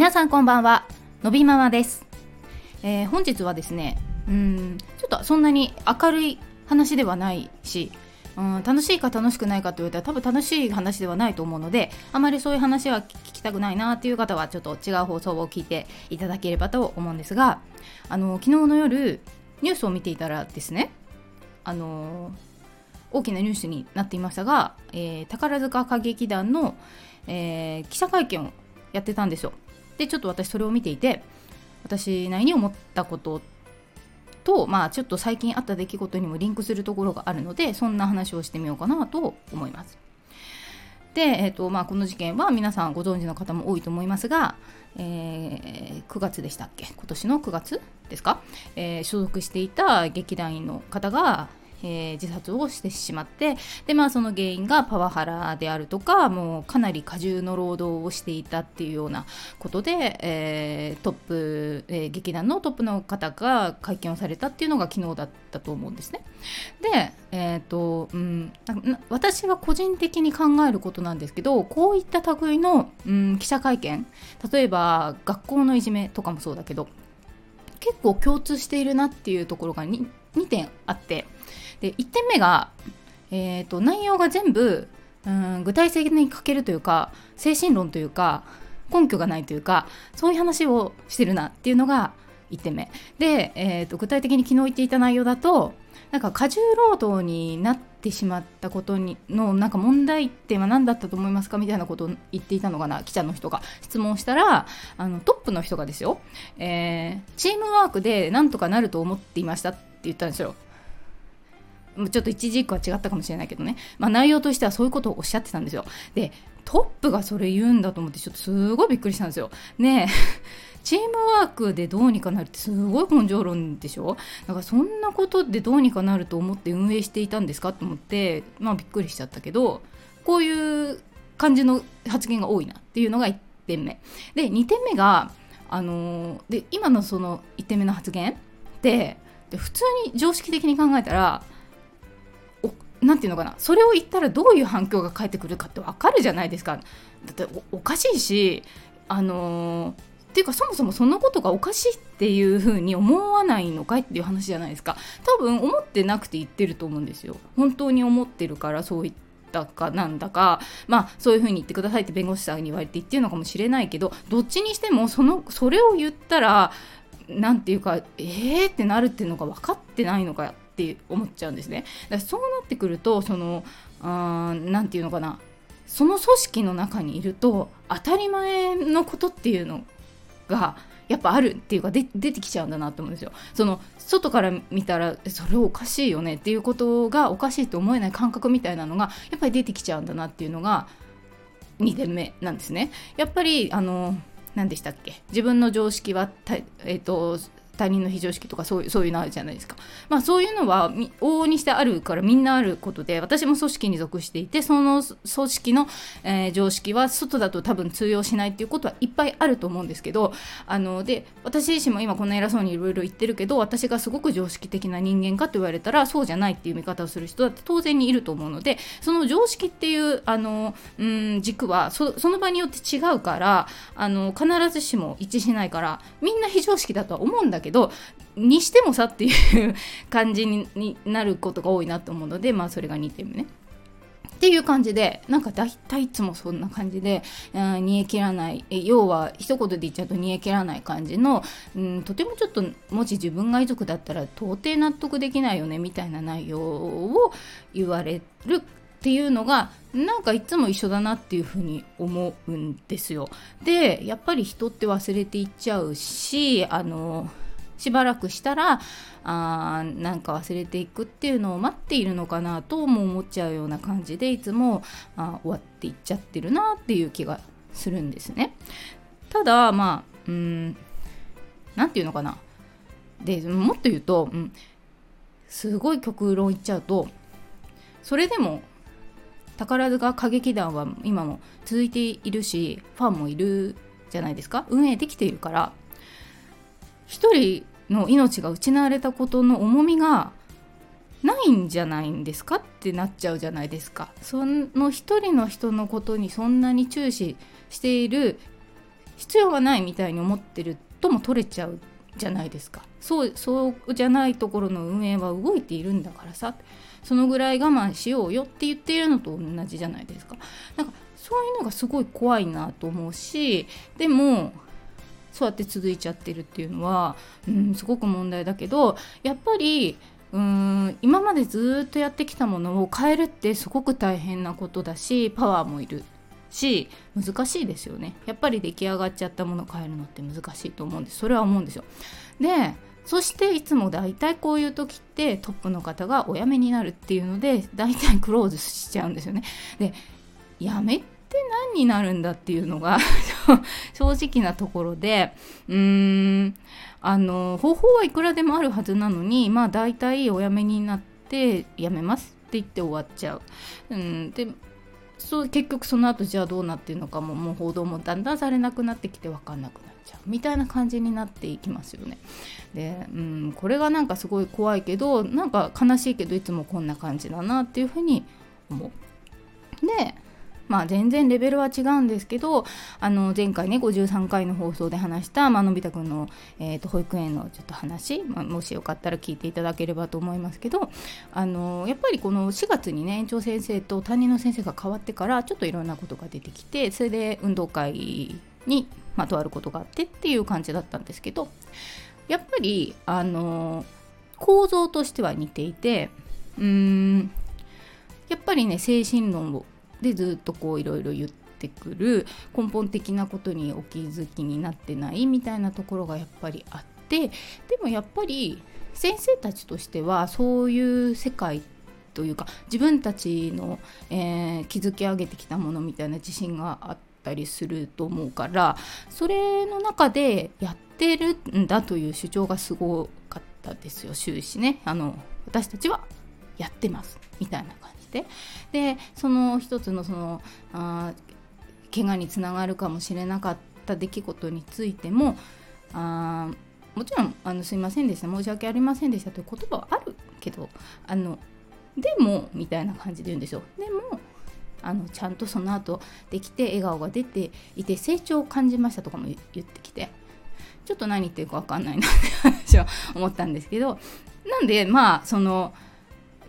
皆さんこんばんはのびママです、えー、本日はですねうんちょっとそんなに明るい話ではないしうん楽しいか楽しくないかと言われたら多分楽しい話ではないと思うのであまりそういう話は聞きたくないなっていう方はちょっと違う放送を聞いていただければと思うんですがあの昨日の夜ニュースを見ていたらですねあの大きなニュースになっていましたが、えー、宝塚歌劇団の、えー、記者会見をやってたんですよ。でちょっと私それを見ていて私なりに思ったこととまあちょっと最近あった出来事にもリンクするところがあるのでそんな話をしてみようかなと思います。で、えーとまあ、この事件は皆さんご存知の方も多いと思いますが、えー、9月でしたっけ？今年の9月ですか、えー、所属していた劇団員の方が、えー、自殺をしてしまってで、まあ、その原因がパワハラであるとかもうかなり過重の労働をしていたっていうようなことで、えー、トップ、えー、劇団のトップの方が会見をされたっていうのが昨日だったと思うんですね。で、えーとうん、私が個人的に考えることなんですけどこういった類の、うん、記者会見例えば学校のいじめとかもそうだけど結構共通しているなっていうところが 2, 2点あってで1点目が、えーと、内容が全部うん具体的に書けるというか精神論というか根拠がないというかそういう話をしてるなっていうのが1点目。で、えーと、具体的に昨日言っていた内容だとなんか過重労働になってしまったことにのなんか問題点は何だったと思いますか？みたいなことを言っていたのかな記者の人が。質問したらあのトップの人がですよ、えー、チームワークでなんとかなると思っていましたって言ったんですよ。ちょっと一時一個は違ったかもしれないけどね、まあ、内容としてはそういうことをおっしゃってたんですよ。でトップがそれ言うんだと思ってちょっとすごいびっくりしたんですよ。ねえ。チームワークでどうにかなるってすごい根性論でしょ？だからそんなことでどうにかなると思って運営していたんですかと思ってまあびっくりしちゃったけどこういう感じの発言が多いなっていうのが1点目。で2点目があのー、で今のその1点目の発言ってで普通に常識的に考えたら何て言うのかなそれを言ったらどういう反響が返ってくるかって分かるじゃないですか。だっておかしいしあのー、っていうかそもそもそのことがおかしいっていうふうに思わないのかいっていう話じゃないですか。多分思ってなくて言ってると思うんですよ。本当に思ってるからそう言ったかなんだか。まあそういうふうに言ってくださいって弁護士さんに言われて言ってるのかもしれないけどどっちにしてもそのそれを言ったら何て言うかえーってなるっていうのが分かってないのかって思っちゃうんですね。だからそうなってくるとその何て言うのかなその組織の中にいると当たり前のことっていうのがやっぱあるっていうか出てきちゃうんだなと思うんですよ。その外から見たらそれおかしいよねっていうことがおかしいと思えない感覚みたいなのがやっぱり出てきちゃうんだなっていうのが2点目なんですね。やっぱりあの何でしたっけ自分の常識は、えーと他人の非常識とかそういうそういうのあるじゃないですか。まあそういうのは往々にしてあるからみんなあることで私も組織に属していてその組織の、えー、常識は外だと多分通用しないっていうことはいっぱいあると思うんですけどあので私自身も今こんな偉そうにいろいろ言ってるけど私がすごく常識的な人間かと言われたらそうじゃないっていう見方をする人だって当然にいると思うのでその常識っていうあのうん軸はその場によって違うからあの必ずしも一致しないからみんな非常識だとは思うんだけどけどにしてもさっていう感じになることが多いなと思うのでまあそれが2点目ね。っていう感じでなんか大体いつもそんな感じで、うん、煮え切らない要は一言で言っちゃうと煮え切らない感じの、うん、とてもちょっともし自分が遺族だったら到底納得できないよねみたいな内容を言われるっていうのがなんかいつも一緒だなっていうふうに思うんですよ。でやっぱり人って忘れていっちゃうしあのしばらくしたらあなんか忘れていくっていうのを待っているのかなとも思っちゃうような感じでいつもあ終わっていっちゃってるなっていう気がするんですね。ただまあうん何て言うのかなでもっと言うと、うん、すごい極論言っちゃうとそれでも宝塚歌劇団は今も続いているしファンもいるじゃないですか運営できているから一人の命が失われたことの重みがないんじゃないんですかってなっちゃうじゃないですか。その一人の人のことにそんなに注視している必要がないみたいに思ってるとも取れちゃうじゃないですか。そうそうじゃないところの運営は動いているんだからさ。そのぐらい我慢しようよって言っているのと同じじゃないですか。なんかそういうのがすごい怖いなと思うしでもそうやって続いちゃってるっていうのは、うん、すごく問題だけどやっぱりうん今までずっとやってきたものを変えるってすごく大変なことだしパワーもいるし難しいですよね。やっぱり出来上がっちゃったもの変えるのって難しいと思うんです。それは思うんですよ。でそしていつも大体こういう時ってトップの方がお辞めになるっていうので大体クローズしちゃうんですよね。でやめって何になるんだっていうのが 正直なところでうーんあの方法はいくらでもあるはずなのにまあ大体お辞めになって辞めますって言って終わっちゃう。うん、でそう結局その後じゃあどうなってるのかももう報道もだんだんされなくなってきて分かんなくなっちゃうみたいな感じになっていきますよね。で、うん、これがなんかすごい怖いけどなんか悲しいけどいつもこんな感じだなっていうふうに思う。でまあ、全然レベルは違うんですけどあの前回ね53回の放送で話した、まあのび太くんの、えーと、保育園のちょっと話、まあ、もしよかったら聞いていただければと思いますけどあのやっぱりこの4月にね園長先生と担任の先生が変わってからちょっといろんなことが出てきてそれで運動会に、まあ、とあることがあってっていう感じだったんですけどやっぱりあの構造としては似ていてうーんやっぱりね精神論をでずっとこういろいろ言ってくる根本的なことにお気づきになってないみたいなところがやっぱりあってでもやっぱり先生たちとしてはそういう世界というか自分たちの、えー、築き上げてきたものみたいな自信があったりすると思うからそれの中でやってるんだという主張がすごかったですよ終始ね。あの私たちはやってますみたいな感じしてでその一つのそのあ怪我につながるかもしれなかった出来事についてもあもちろんあのすいませんでした申し訳ありませんでしたという言葉はあるけどあのでもみたいな感じで言うんですよ。でもあのちゃんとその後できて笑顔が出ていて成長を感じましたとかも言ってきてちょっと何言ってるか分かんないなって話は思ったんですけどなんでまあその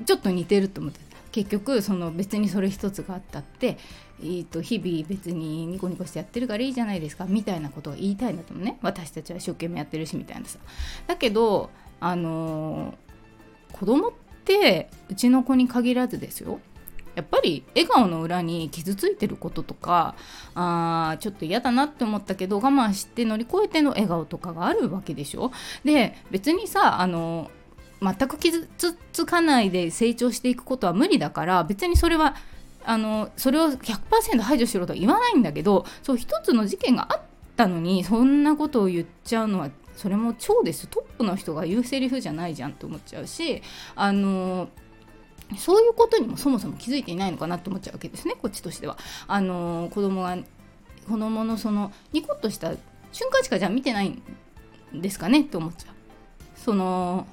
ちょっと似てると思って結局その別にそれ一つがあったって、えー、と日々別にニコニコしてやってるからいいじゃないですかみたいなことを言いたいんだと思うね私たちは一生懸命やってるしみたいなさ。だけどあのー、子供ってうちの子に限らずですよ。やっぱり笑顔の裏に傷ついてることとかあちょっと嫌だなって思ったけど我慢して乗り越えての笑顔とかがあるわけでしょ。で別にさあのー全く傷つかないで成長していくことは無理だから別にそれはあのそれを100%排除しろとは言わないんだけどそう一つの事件があったのにそんなことを言っちゃうのはそれも超ですトップの人が言うセリフじゃないじゃんって思っちゃうしあのそういうことにもそもそも気づいていないのかなって思っちゃうわけですねこっちとしては。あの子供が子供のそのニコッとした瞬間しかじゃあ見てないんですかねって思っちゃう。その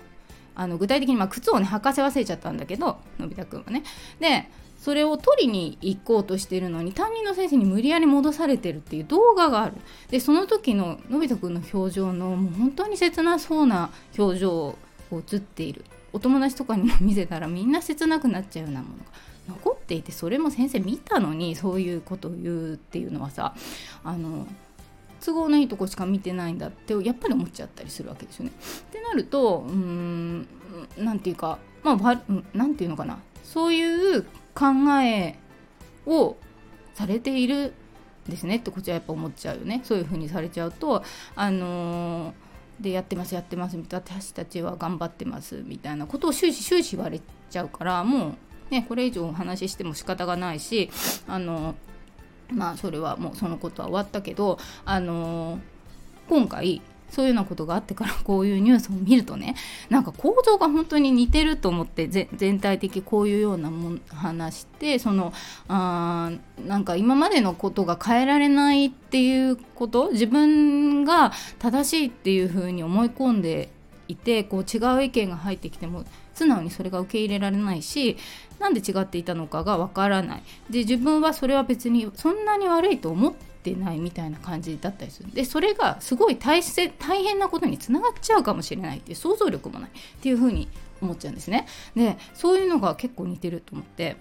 あの具体的にまあ靴をね履かせ忘れちゃったんだけどのび太くんはね。でそれを取りに行こうとしてるのに担任の先生に無理やり戻されてるっていう動画がある。でその時ののび太くんの表情のもう本当に切なそうな表情を映っている。お友達とかにも見せたらみんな切なくなっちゃうようなものが。残っていてそれも先生見たのにそういうことを言うっていうのはさあの都合のいいとこしか見てないんだってやっぱり思っちゃったりするわけですよね。ってなるとうーん何て言うかまあ何て言うのかな。そういう考えをされているんですね。ってこっちはやっぱ思っちゃうよね。そういう風にされちゃうとあのー、でやってますやってますみたいな私たちは頑張ってますみたいなことを終始終始言われちゃうからもうねこれ以上お話ししても仕方がないしあのーまあそれはもうそのことは終わったけどあのー、今回そういうようなことがあってから こういうニュースを見るとねなんか構造が本当に似てると思って全体的こういうようなも話してそのあなんか今までのことが変えられないっていうこと自分が正しいっていうふうに思い込んでいてこう違う意見が入ってきても素直にそれが受け入れられないしなんで違っていたのかがわからない。で自分はそれは別にそんなに悪いと思ってないみたいな感じだったりする。でそれがすごい大大変なことにつながっちゃうかもしれないっていう想像力もない。っていうふうに思っちゃうんですね。でそういうのが結構似てると思って。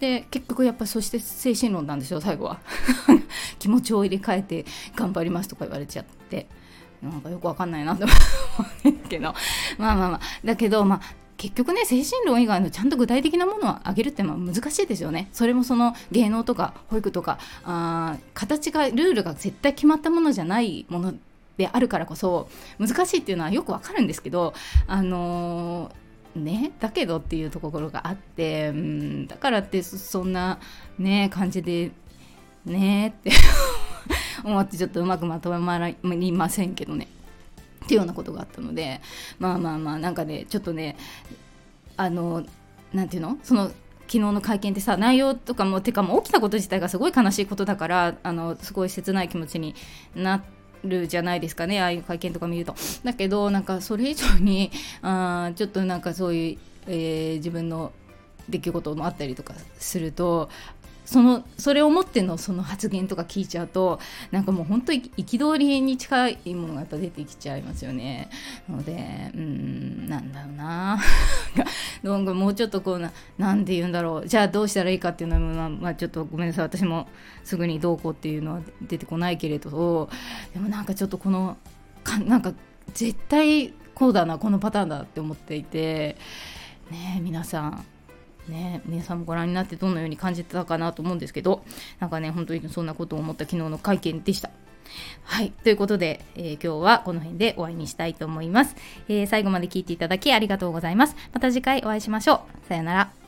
で結局やっぱそして精神論なんですよ最後は。気持ちを入れ替えて頑張りますとか言われちゃって。なんかよくわかんないなと思うんですけど。まあまあまあ。だけどまあ結局ね精神論以外のちゃんと具体的なものをあげるってのは難しいですよねそれもその芸能とか保育とかあ形がルールが絶対決まったものじゃないものであるからこそ難しいっていうのはよくわかるんですけどあのー、ねだけどっていうところがあってうんだからってそんなね感じでねって 思ってちょっとうまくまとまりませんけどね。っていうようなことがあったのでまあまあまあなんかねちょっとねあのなんていうの？その昨日の会見ってさ内容とかもてかも起きたこと自体がすごい悲しいことだからあのすごい切ない気持ちになるじゃないですかねああいう会見とか見ると。だけどなんかそれ以上にあちょっとなんかそういう、えー、自分の出来事もあったりとかするとそのそれをもってのその発言とか聞いちゃうとなんかもう本当に憤りに近いものがやっぱ出てきちゃいますよね。のでうんなんだろうな。なんもうちょっとこうななんて言うんだろう。じゃあどうしたらいいかっていうのは、まあ、ちょっとごめんなさい。私もすぐにどうこうっていうのは出てこないけれど。でもなんかちょっとこのかなんか絶対こうだなこのパターンだって思っていて。ね皆さん。ね、皆さんもご覧になってどのように感じてたかなと思うんですけどなんかね本当にそんなことを思った昨日の会見でした。はい。ということで、えー、今日はこの辺で終わりにしたいと思います、えー、最後まで聞いていただきありがとうございます。また次回お会いしましょう。さようなら。